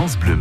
France Bleu.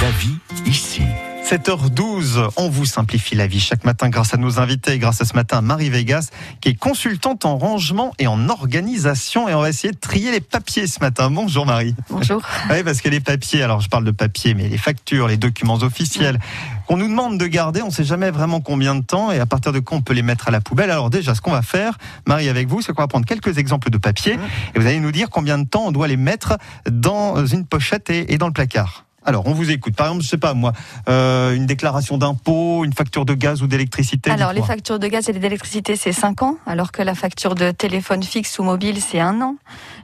La vie ici. 7h12, on vous simplifie la vie chaque matin grâce à nos invités, grâce à ce matin Marie Vegas, qui est consultante en rangement et en organisation. Et on va essayer de trier les papiers ce matin. Bonjour Marie. Bonjour. Oui, parce que les papiers, alors je parle de papier, mais les factures, les documents officiels qu'on nous demande de garder, on ne sait jamais vraiment combien de temps et à partir de quand on peut les mettre à la poubelle. Alors déjà, ce qu'on va faire, Marie, avec vous, c'est qu'on va prendre quelques exemples de papier et vous allez nous dire combien de temps on doit les mettre dans une pochette et, et dans le placard. Alors, on vous écoute. Par exemple, je sais pas moi, euh, une déclaration d'impôt, une facture de gaz ou d'électricité. Alors, les factures de gaz et d'électricité, c'est 5 ans, alors que la facture de téléphone fixe ou mobile, c'est un an.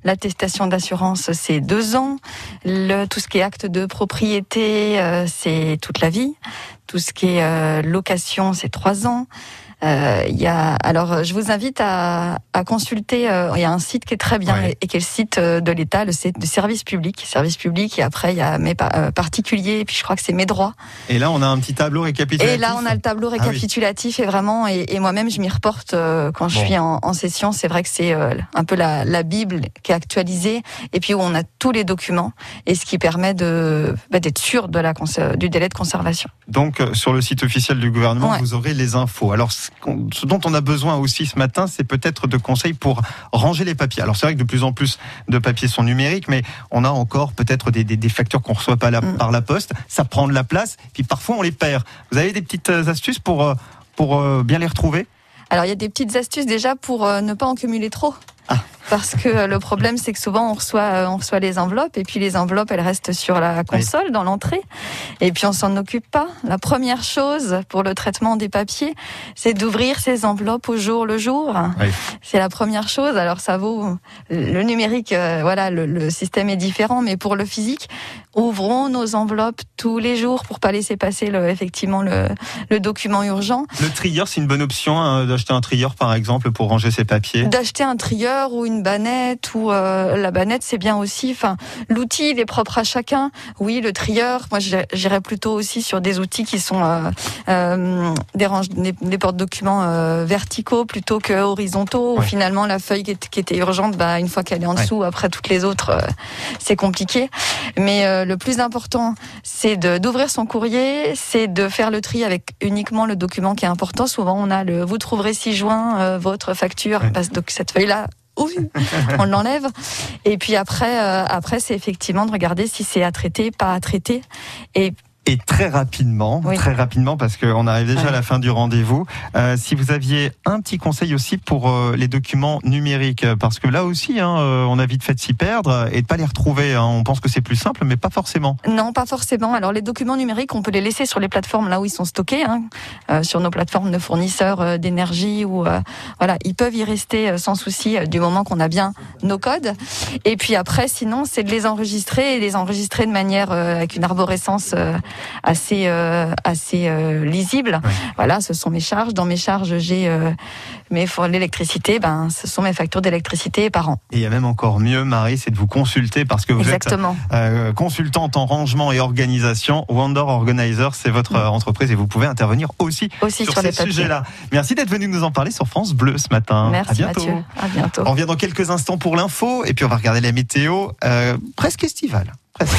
L'attestation d'assurance, c'est 2 ans. Le, tout ce qui est acte de propriété, euh, c'est toute la vie. Tout ce qui est euh, location, c'est 3 ans. Euh, Il y a, alors, je vous invite à, à consulter. euh, Il y a un site qui est très bien Ouais. et, qui est le site euh, de l'État, le site de service public, service public. Et après, il y a mes euh, particuliers. Et puis, je crois que c'est mes droits. Et là, on a un petit tableau récapitulatif. Et là, on a le tableau Ah oui. récapitulatif et vraiment, et, et moi-même, je m'y reporte euh, quand je Bon. suis en, en session. C'est vrai que c'est euh, un peu la, la Bible qui est actualisée et puis où on a tous les documents et ce qui permet de bah, d'être sûr de la du délai de conservation. Donc, euh, sur le site officiel du gouvernement, Ouais. vous aurez les infos. Alors, ce, ce dont on a besoin aussi ce matin, c'est peut-être de conseils pour ranger les papiers. Alors, c'est vrai que de plus en plus de papiers sont numériques, mais on a encore peut-être des, des- des factures qu'on reçoit pas la- Mm. par la poste. Ça prend de la place, puis parfois on les perd. Vous avez des petites euh, astuces pour, euh, pour euh, bien les retrouver? Alors, il y a des petites astuces déjà pour ne pas en cumuler trop. Parce que euh, le problème, c'est que souvent on reçoit, euh, on reçoit les enveloppes et puis les enveloppes, elles restent sur la console, dans l'entrée, et puis on s'en occupe pas. La première chose pour le traitement des papiers, c'est d'ouvrir ces enveloppes au jour le jour. Oui. C'est la première chose. Alors ça vaut le numérique, euh, voilà, le, le système est différent, mais pour le physique, ouvrons nos enveloppes tous les jours pour pas laisser passer le, effectivement le, le document urgent. Le trieur, c'est une bonne option hein, d'acheter un trieur, par exemple, pour ranger ses papiers? D'acheter un trieur ou une bannette ou euh, la bannette c'est bien aussi. Enfin, l'outil il est propre à chacun. Oui, le trieur. Moi, j'irais- plutôt aussi sur des outils qui sont euh, euh, des, des, des porte-documents euh, verticaux plutôt que horizontaux. Ouais. finalement, la feuille qui, est- qui était urgente, bah, une fois qu'elle est en Ouais. dessous, après toutes les autres, euh, c'est compliqué. Mais euh, le plus important, c'est d'ouvrir son courrier, c'est de faire le tri avec uniquement le document qui est important. Souvent, on a le vous trouverez 6 juin euh, votre facture, Ouais. parce que donc cette feuille-là. Oui, on l'enlève. Et puis après, euh, après c'est effectivement de regarder si c'est à traiter, pas à traiter. Et Et très rapidement, Oui. très rapidement, parce qu'on arrive déjà à la fin du rendez-vous. euh, si vous aviez un petit conseil aussi pour euh, les documents numériques, euh, parce que là aussi, hein, on a vite fait de s'y perdre et de pas les retrouver. hein. On pense que c'est plus simple, mais pas forcément. non, pas forcément. Alors les documents numériques, on peut les laisser sur les plateformes là où ils sont stockés, hein, euh, sur nos plateformes de fournisseurs d'énergie ou voilà, ils peuvent y rester sans souci du moment qu'on a bien nos codes. Et puis après, sinon, c'est de les enregistrer et les enregistrer de manière avec une arborescence assez euh, assez euh, lisible. Voilà, ce sont mes charges. Dans mes charges, j'ai euh, mes pour l'électricité, ben ce sont mes factures d'électricité par an. Et il y a même encore mieux, Marie, c'est de vous consulter parce que vous Exactement. êtes euh, consultante en rangement et organisation. Wonder Organizer, c'est votre euh, entreprise et vous pouvez intervenir aussi, Aussi sur, sur, ces sujets-là. Merci d'être venu nous en parler sur France Bleu ce matin. à Merci bientôt. Mathieu. À bientôt. On revient dans quelques instants pour l'info et puis on va regarder la météo euh, presque estivale. Presque.